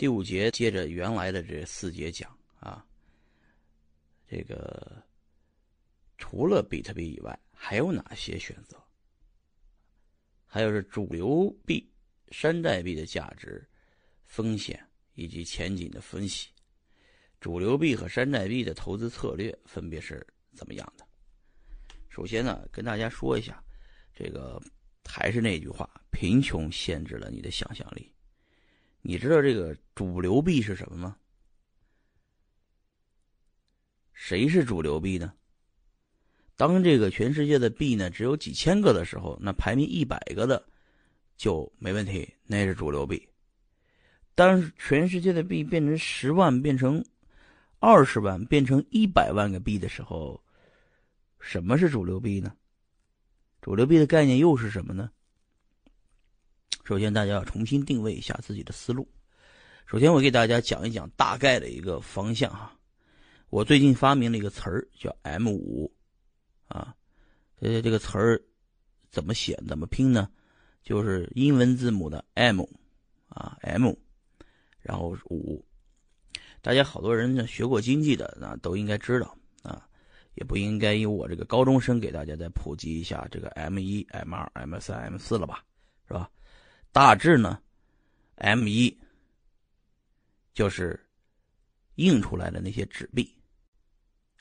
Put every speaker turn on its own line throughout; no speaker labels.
第五节接着原来的这四节讲啊，这个除了比特币以外，还有哪些选择？还有是主流币、山寨币的价值、风险以及前景的分析。主流币和山寨币的投资策略分别是怎么样的？首先呢，跟大家说一下，这个还是那句话，贫穷限制了你的想象力。你知道这个主流币是什么吗？谁是主流币呢？当这个全世界的币呢只有几千个的时候，那排名一百个的就没问题，那是主流币。当全世界的币变成十万，变成二十万，变成一百万个币的时候，什么是主流币呢？主流币的概念又是什么呢？首先，大家要重新定位一下自己的思路。首先，我给大家讲一讲大概的一个方向哈。我最近发明了一个词儿，叫 M 五。啊，呃，这个词儿怎么写、怎么拼呢？就是英文字母的 M，啊 M，然后五。大家好多人呢学过经济的，那都应该知道啊，也不应该由我这个高中生给大家再普及一下这个 M 一、M 二、M 三、M 四了吧，是吧？大致呢，M 一就是印出来的那些纸币，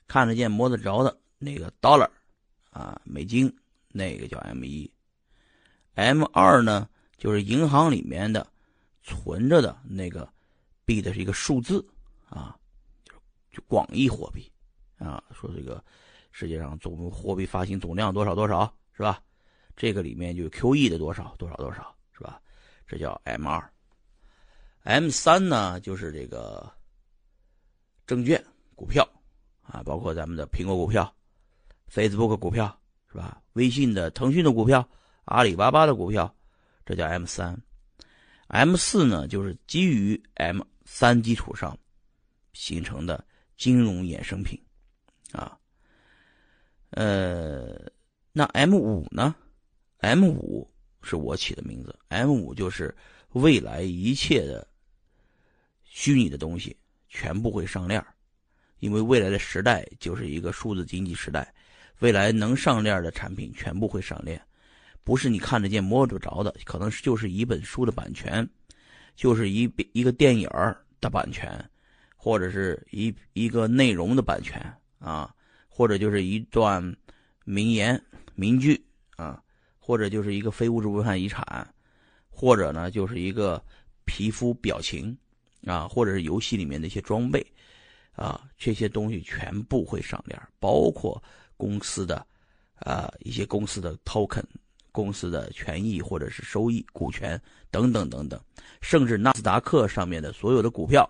看得见、摸得着的那个 dollar。啊，美金那个叫 M 一，M 二呢，就是银行里面的存着的那个币的是一个数字啊，就就广义货币啊，说这个世界上总货币发行总量多少多少是吧？这个里面就 QE 的多少多少多少是吧？这叫 M 二，M 三呢就是这个证券股票啊，包括咱们的苹果股票。Facebook 股票是吧？微信的、腾讯的股票、阿里巴巴的股票，这叫 M 三。M 四呢，就是基于 M 三基础上形成的金融衍生品啊。呃，那 M 五呢？M 五是我起的名字，M 五就是未来一切的虚拟的东西全部会上链因为未来的时代就是一个数字经济时代。未来能上链的产品全部会上链，不是你看得见摸得着的，可能就是一本书的版权，就是一一个电影的版权，或者是一一个内容的版权啊，或者就是一段名言名句啊，或者就是一个非物质文化遗产，或者呢就是一个皮肤表情啊，或者是游戏里面的一些装备啊，这些东西全部会上链，包括。公司的，啊，一些公司的 token，公司的权益或者是收益、股权等等等等，甚至纳斯达克上面的所有的股票，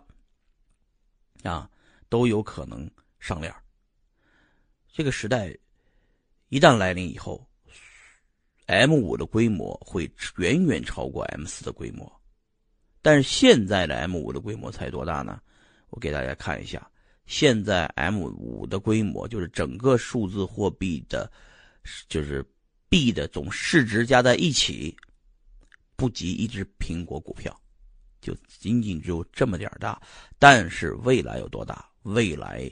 啊，都有可能上链这个时代一旦来临以后，M 五的规模会远远超过 M 四的规模，但是现在的 M 五的规模才多大呢？我给大家看一下。现在 M 五的规模就是整个数字货币的，就是币的总市值加在一起，不及一只苹果股票，就仅仅只有这么点大。但是未来有多大？未来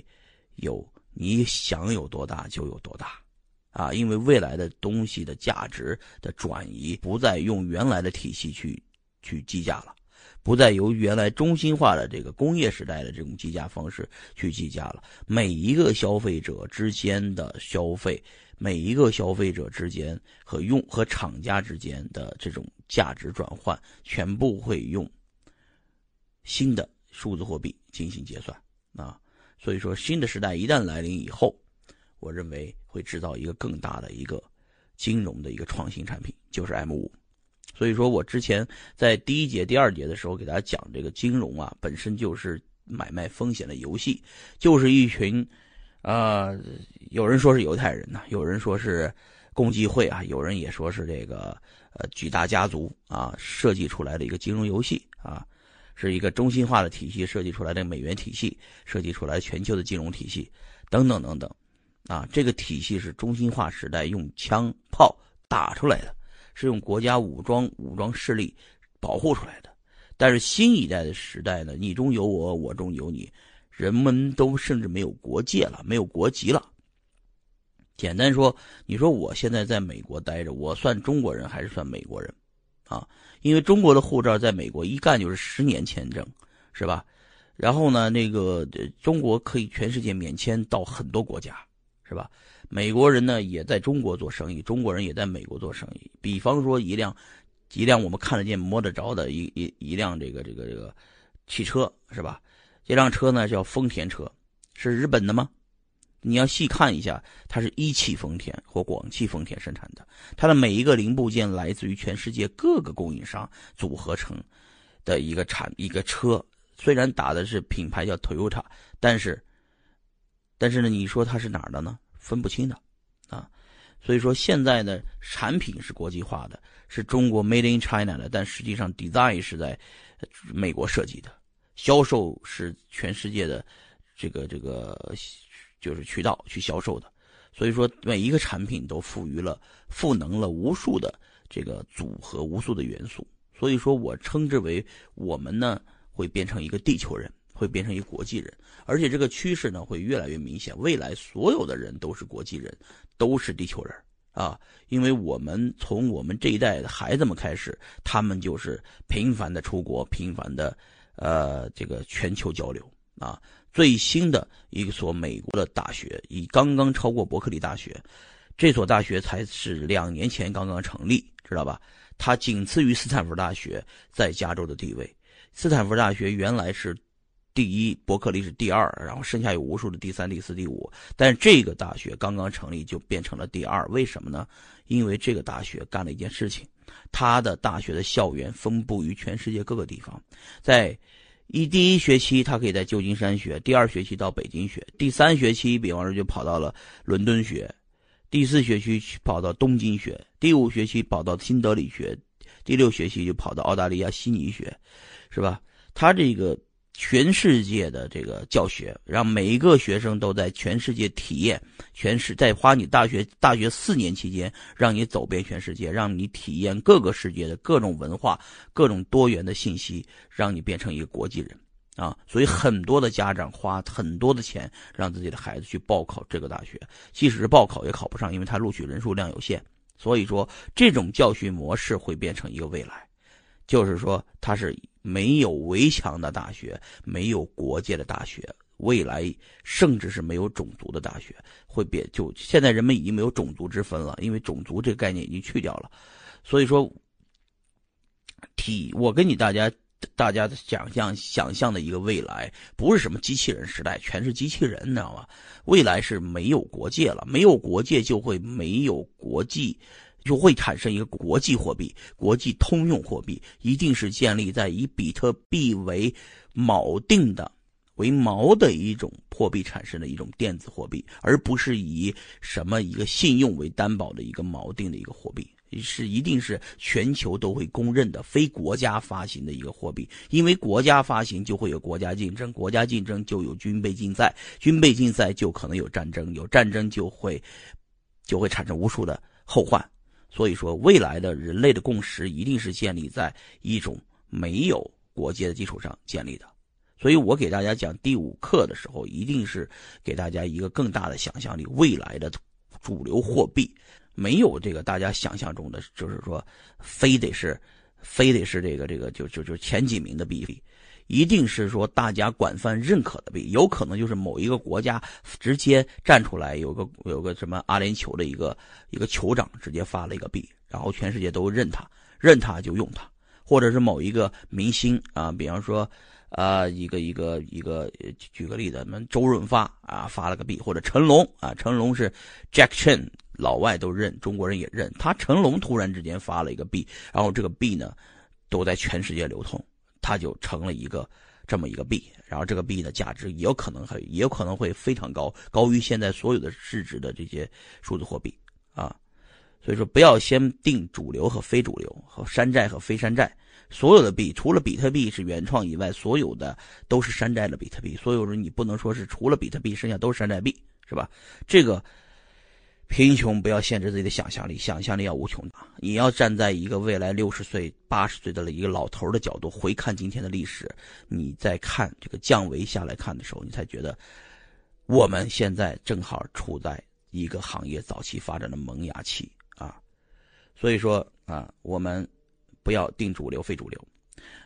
有你想有多大就有多大，啊！因为未来的东西的价值的转移不再用原来的体系去去计价了。不再由原来中心化的这个工业时代的这种计价方式去计价了。每一个消费者之间的消费，每一个消费者之间和用和厂家之间的这种价值转换，全部会用新的数字货币进行结算啊。所以说，新的时代一旦来临以后，我认为会制造一个更大的一个金融的一个创新产品，就是 M 五。所以说我之前在第一节、第二节的时候给大家讲，这个金融啊本身就是买卖风险的游戏，就是一群，啊，有人说是犹太人呐，有人说是共济会啊，有人也说是这个呃举大家族啊设计出来的一个金融游戏啊，是一个中心化的体系设计出来的美元体系，设计出来全球的金融体系等等等等，啊，这个体系是中心化时代用枪炮打出来的。是用国家武装武装势力保护出来的，但是新一代的时代呢，你中有我，我中有你，人们都甚至没有国界了，没有国籍了。简单说，你说我现在在美国待着，我算中国人还是算美国人？啊，因为中国的护照在美国一干就是十年签证，是吧？然后呢，那个中国可以全世界免签到很多国家，是吧？美国人呢也在中国做生意，中国人也在美国做生意。比方说一辆，一辆我们看得见、摸得着的一一一辆这个这个这个汽车，是吧？这辆车呢叫丰田车，是日本的吗？你要细看一下，它是一汽丰田或广汽丰田生产的，它的每一个零部件来自于全世界各个供应商组合成的一个产一个车。虽然打的是品牌叫 Toyota，但是，但是呢，你说它是哪儿的呢？分不清的，啊，所以说现在呢，产品是国际化的，是中国 Made in China 的，但实际上 design 是在美国设计的，销售是全世界的这个这个就是渠道去销售的，所以说每一个产品都赋予了赋能了无数的这个组合，无数的元素，所以说我称之为我们呢。会变成一个地球人，会变成一国际人，而且这个趋势呢会越来越明显。未来所有的人都是国际人，都是地球人啊！因为我们从我们这一代的孩子们开始，他们就是频繁的出国，频繁的呃这个全球交流啊。最新的一所美国的大学，已刚刚超过伯克利大学，这所大学才是两年前刚刚成立，知道吧？它仅次于斯坦福大学在加州的地位。斯坦福大学原来是第一，伯克利是第二，然后剩下有无数的第三、第四、第五。但是这个大学刚刚成立就变成了第二，为什么呢？因为这个大学干了一件事情，它的大学的校园分布于全世界各个地方，在一第一学期他可以在旧金山学，第二学期到北京学，第三学期比方说就跑到了伦敦学，第四学期去跑到东京学，第五学期跑到新德里学，第六学期就跑到澳大利亚悉尼学。是吧？他这个全世界的这个教学，让每一个学生都在全世界体验，全世在花你大学大学四年期间，让你走遍全世界，让你体验各个世界的各种文化、各种多元的信息，让你变成一个国际人啊！所以很多的家长花很多的钱让自己的孩子去报考这个大学，即使是报考也考不上，因为他录取人数量有限。所以说，这种教学模式会变成一个未来，就是说它是。没有围墙的大学，没有国界的大学，未来甚至是没有种族的大学，会变就现在人们已经没有种族之分了，因为种族这个概念已经去掉了。所以说，体我跟你大家大家想象想象的一个未来，不是什么机器人时代，全是机器人，你知道吗？未来是没有国界了，没有国界就会没有国际。就会产生一个国际货币，国际通用货币一定是建立在以比特币为锚定的、为锚的一种货币产生的一种电子货币，而不是以什么一个信用为担保的一个锚定的一个货币，是一定是全球都会公认的非国家发行的一个货币。因为国家发行就会有国家竞争，国家竞争就有军备竞赛，军备竞赛就可能有战争，有战争就会就会产生无数的后患。所以说，未来的人类的共识一定是建立在一种没有国界的基础上建立的。所以我给大家讲第五课的时候，一定是给大家一个更大的想象力。未来的主流货币没有这个大家想象中的，就是说非得是非得是这个这个就就就前几名的币。一定是说大家广泛认可的。币，有可能就是某一个国家直接站出来，有个有个什么阿联酋的一个一个酋长直接发了一个币，然后全世界都认他，认他就用他，或者是某一个明星啊，比方说啊一个一个一个举个例子，们周润发啊发了个币，或者成龙啊，成龙是 Jack Chen，老外都认，中国人也认，他成龙突然之间发了一个币，然后这个币呢都在全世界流通。它就成了一个这么一个币，然后这个币的价值也有可能会也有可能会非常高，高于现在所有的市值的这些数字货币啊。所以说，不要先定主流和非主流，和山寨和非山寨。所有的币除了比特币是原创以外，所有的都是山寨的比特币。所有人你不能说是除了比特币，剩下都是山寨币，是吧？这个贫穷不要限制自己的想象力，想象力要无穷大。你要站在一个未来六十岁、八十岁的一个老头的角度回看今天的历史，你再看这个降维下来看的时候，你才觉得我们现在正好处在一个行业早期发展的萌芽期啊。所以说啊，我们不要定主流非主流。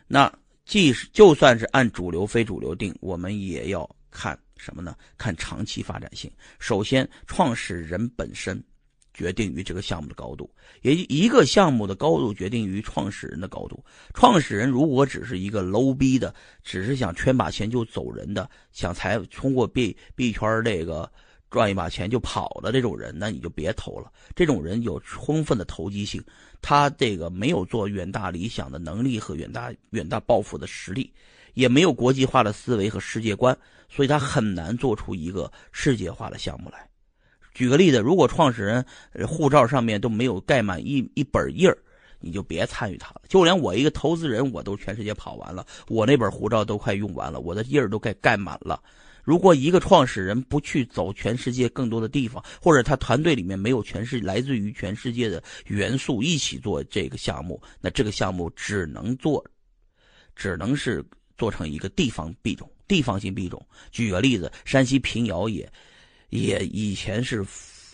那即使就算是按主流非主流定，我们也要看。什么呢？看长期发展性。首先，创始人本身决定于这个项目的高度，也就一个项目的高度决定于创始人的高度。创始人如果只是一个 low 逼的，只是想圈把钱就走人的，想财通过币币圈这个赚一把钱就跑的这种人，那你就别投了。这种人有充分的投机性，他这个没有做远大理想的能力和远大远大抱负的实力。也没有国际化的思维和世界观，所以他很难做出一个世界化的项目来。举个例子，如果创始人护照上面都没有盖满一一本印儿，你就别参与他了。就连我一个投资人，我都全世界跑完了，我那本护照都快用完了，我的印儿都盖盖满了。如果一个创始人不去走全世界更多的地方，或者他团队里面没有全世来自于全世界的元素一起做这个项目，那这个项目只能做，只能是。做成一个地方币种，地方性币种。举个例子，山西平遥也，也以前是，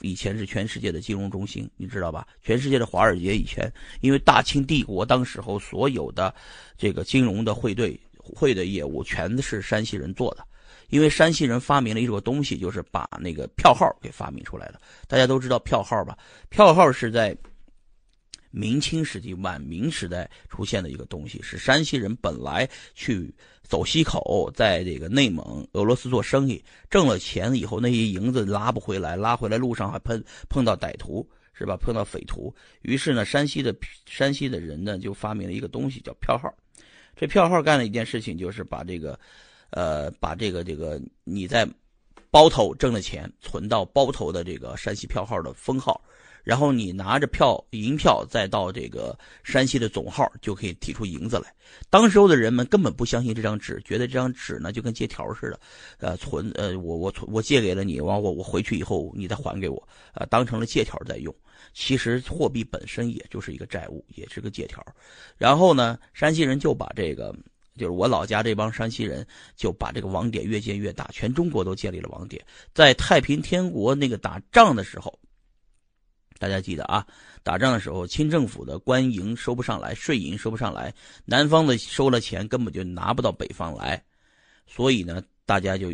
以前是全世界的金融中心，你知道吧？全世界的华尔街以前，因为大清帝国当时候所有的这个金融的汇兑汇的业务，全是山西人做的。因为山西人发明了一种东西，就是把那个票号给发明出来的。大家都知道票号吧？票号是在。明清时期、晚明时代出现的一个东西，是山西人本来去走西口，在这个内蒙、俄罗斯做生意，挣了钱以后，那些银子拉不回来，拉回来路上还碰碰到歹徒，是吧？碰到匪徒，于是呢，山西的山西的人呢，就发明了一个东西，叫票号。这票号干了一件事情，就是把这个，呃，把这个这个你在包头挣的钱存到包头的这个山西票号的封号。然后你拿着票银票再到这个山西的总号，就可以提出银子来。当时候的人们根本不相信这张纸，觉得这张纸呢就跟借条似的，呃，存呃我我我借给了你，完我我回去以后你再还给我，呃，当成了借条在用。其实货币本身也就是一个债务，也是个借条。然后呢，山西人就把这个，就是我老家这帮山西人就把这个网点越建越大，全中国都建立了网点。在太平天国那个打仗的时候。大家记得啊，打仗的时候，清政府的官营收不上来，税银收不上来，南方的收了钱根本就拿不到北方来，所以呢，大家就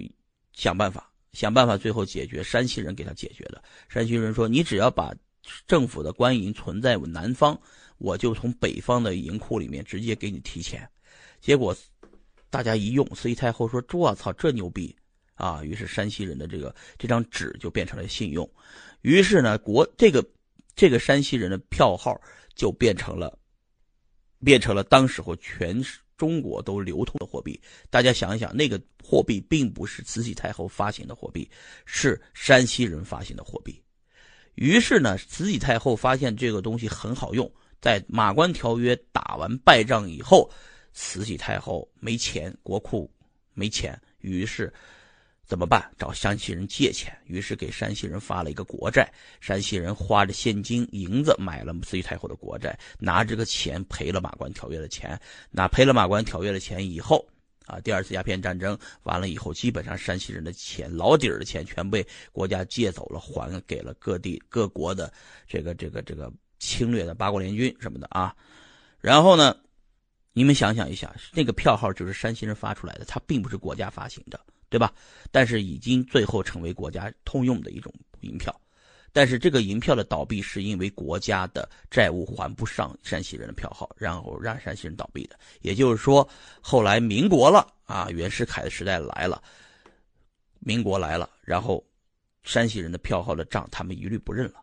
想办法，想办法，最后解决。山西人给他解决的。山西人说：“你只要把政府的官银存在南方，我就从北方的银库里面直接给你提钱。”结果大家一用，慈禧太后说：“我操，这牛逼啊！”于是山西人的这个这张纸就变成了信用。于是呢，国这个。这个山西人的票号就变成了，变成了当时候全中国都流通的货币。大家想一想，那个货币并不是慈禧太后发行的货币，是山西人发行的货币。于是呢，慈禧太后发现这个东西很好用，在马关条约打完败仗以后，慈禧太后没钱，国库没钱，于是。怎么办？找山西人借钱，于是给山西人发了一个国债。山西人花着现金银子买了慈禧太后的国债，拿这个钱赔了马关条约的钱。那赔了马关条约的钱以后，啊，第二次鸦片战争完了以后，基本上山西人的钱老底儿的钱全被国家借走了，还给了各地各国的这个这个这个侵略的八国联军什么的啊。然后呢，你们想想一下，那个票号就是山西人发出来的，它并不是国家发行的。对吧？但是已经最后成为国家通用的一种银票，但是这个银票的倒闭是因为国家的债务还不上山西人的票号，然后让山西人倒闭的。也就是说，后来民国了啊，袁世凯的时代来了，民国来了，然后山西人的票号的账他们一律不认了，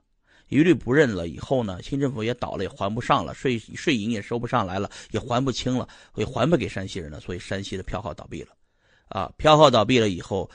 一律不认了。以后呢，清政府也倒了，也还不上了，税税银也收不上来了，也还不清了，也还不给山西人了，所以山西的票号倒闭了。啊，票号倒闭了以后，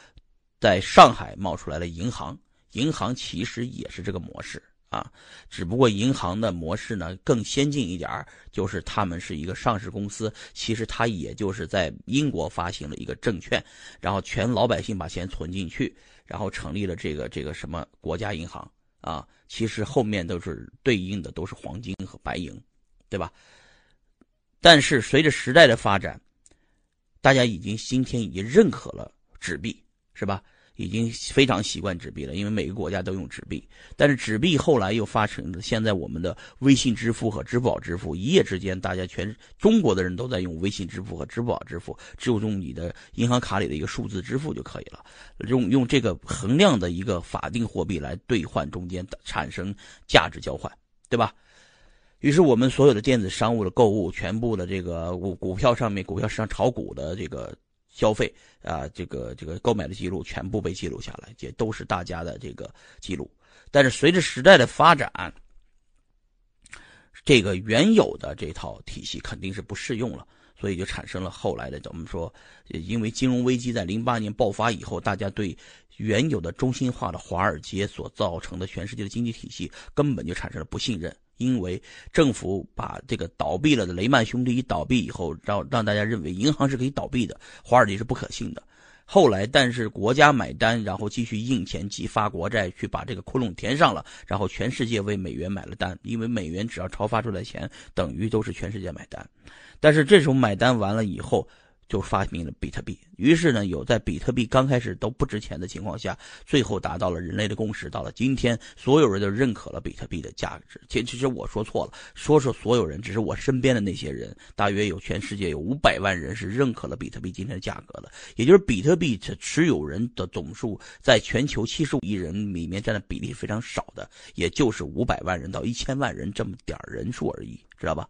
在上海冒出来了银行。银行其实也是这个模式啊，只不过银行的模式呢更先进一点就是他们是一个上市公司，其实它也就是在英国发行了一个证券，然后全老百姓把钱存进去，然后成立了这个这个什么国家银行啊，其实后面都是对应的都是黄金和白银，对吧？但是随着时代的发展，大家已经今天已经认可了纸币，是吧？已经非常习惯纸币了，因为每个国家都用纸币。但是纸币后来又发生了，现在我们的微信支付和支付宝支付，一夜之间，大家全中国的人都在用微信支付和支付宝支付，只有用你的银行卡里的一个数字支付就可以了。用用这个衡量的一个法定货币来兑换，中间产生价值交换，对吧？于是我们所有的电子商务的购物，全部的这个股股票上面股票市场炒股的这个。消费啊，这个这个购买的记录全部被记录下来，这都是大家的这个记录。但是随着时代的发展，这个原有的这套体系肯定是不适用了，所以就产生了后来的怎么说？因为金融危机在零八年爆发以后，大家对原有的中心化的华尔街所造成的全世界的经济体系根本就产生了不信任。因为政府把这个倒闭了的雷曼兄弟一倒闭以后，让让大家认为银行是可以倒闭的，华尔街是不可信的。后来，但是国家买单，然后继续印钱、及发国债，去把这个窟窿填上了，然后全世界为美元买了单，因为美元只要超发出来钱，等于都是全世界买单。但是这时候买单完了以后。就发明了比特币，于是呢，有在比特币刚开始都不值钱的情况下，最后达到了人类的共识。到了今天，所有人都认可了比特币的价值。其其实我说错了，说说所有人，只是我身边的那些人，大约有全世界有五百万人是认可了比特币今天的价格的。也就是比特币持持有人的总数，在全球七十五亿人里面占的比例非常少的，也就是五百万人到一千万人这么点人数而已，知道吧？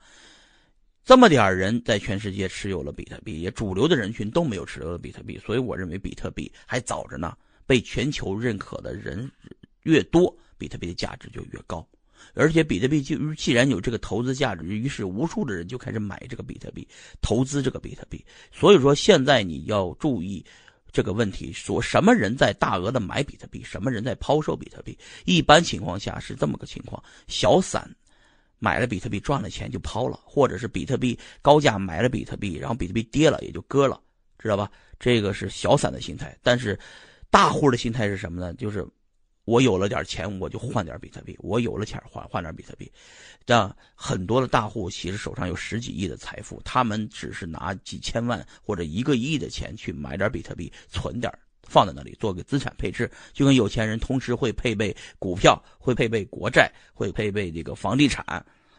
这么点人在全世界持有了比特币，也主流的人群都没有持有了比特币，所以我认为比特币还早着呢。被全球认可的人越多，比特币的价值就越高。而且比特币就既然有这个投资价值，于是无数的人就开始买这个比特币，投资这个比特币。所以说现在你要注意这个问题：说什么人在大额的买比特币，什么人在抛售比特币？一般情况下是这么个情况：小散。买了比特币赚了钱就抛了，或者是比特币高价买了比特币，然后比特币跌了也就割了，知道吧？这个是小散的心态。但是大户的心态是什么呢？就是我有了点钱，我就换点比特币；我有了钱换换点比特币。这样很多的大户其实手上有十几亿的财富，他们只是拿几千万或者一个亿的钱去买点比特币，存点放在那里做个资产配置，就跟有钱人同时会配备股票，会配备国债，会配备这个房地产，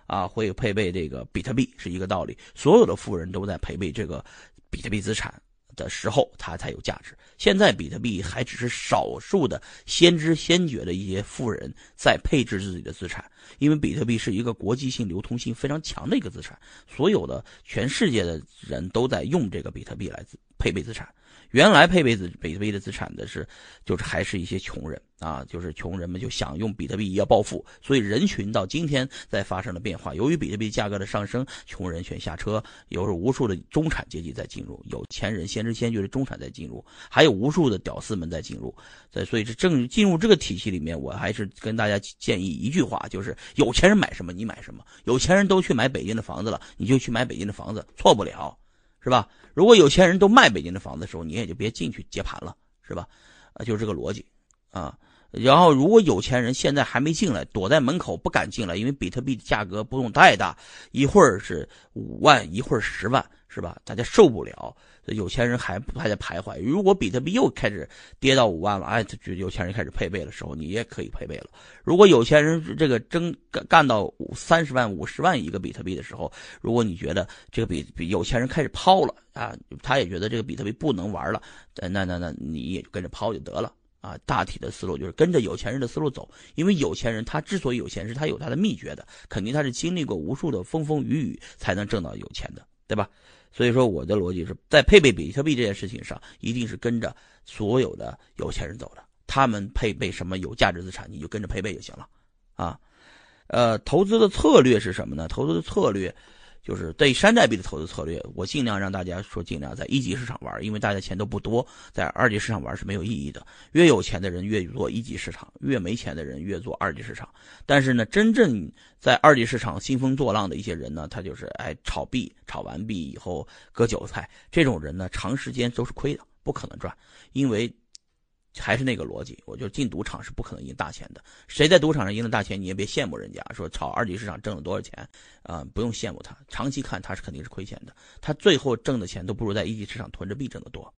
啊，会配备这个比特币是一个道理。所有的富人都在配备这个比特币资产的时候，它才有价值。现在比特币还只是少数的先知先觉的一些富人在配置自己的资产，因为比特币是一个国际性、流通性非常强的一个资产，所有的全世界的人都在用这个比特币来配备资产。原来配备资比特币的资产的是，就是还是一些穷人啊，就是穷人们就想用比特币要暴富，所以人群到今天在发生了变化。由于比特币价格的上升，穷人选下车，有无数的中产阶级在进入，有钱人先知先觉的中产在进入，还有无数的屌丝们在进入。在所以这正进入这个体系里面，我还是跟大家建议一句话，就是有钱人买什么你买什么，有钱人都去买北京的房子了，你就去买北京的房子，错不了。是吧？如果有钱人都卖北京的房子的时候，你也就别进去接盘了，是吧？啊，就是这个逻辑啊。然后，如果有钱人现在还没进来，躲在门口不敢进来，因为比特币的价格波动太大，一会儿是五万，一会儿十万，是吧？大家受不了。有钱人还还在徘徊。如果比特币又开始跌到五万了，哎，就有钱人开始配备的时候，你也可以配备了。如果有钱人这个争干干到三十万、五十万一个比特币的时候，如果你觉得这个比比有钱人开始抛了啊，他也觉得这个比特币不能玩了，那那那你也跟着抛就得了啊。大体的思路就是跟着有钱人的思路走，因为有钱人他之所以有钱，是他有他的秘诀的，肯定他是经历过无数的风风雨雨才能挣到有钱的，对吧？所以说，我的逻辑是在配备比特币这件事情上，一定是跟着所有的有钱人走的。他们配备什么有价值资产，你就跟着配备就行了，啊，呃，投资的策略是什么呢？投资的策略。就是对山寨币的投资策略，我尽量让大家说尽量在一级市场玩，因为大家钱都不多，在二级市场玩是没有意义的。越有钱的人越做一级市场，越没钱的人越做二级市场。但是呢，真正在二级市场兴风作浪的一些人呢，他就是哎炒币，炒完币以后割韭菜，这种人呢，长时间都是亏的，不可能赚，因为还是那个逻辑，我就进赌场是不可能赢大钱的。谁在赌场上赢了大钱，你也别羡慕人家，说炒二级市场挣了多少钱啊，不用羡慕他。长期看他是肯定是亏钱的，他最后挣的钱都不如在一级市场囤着币挣的多。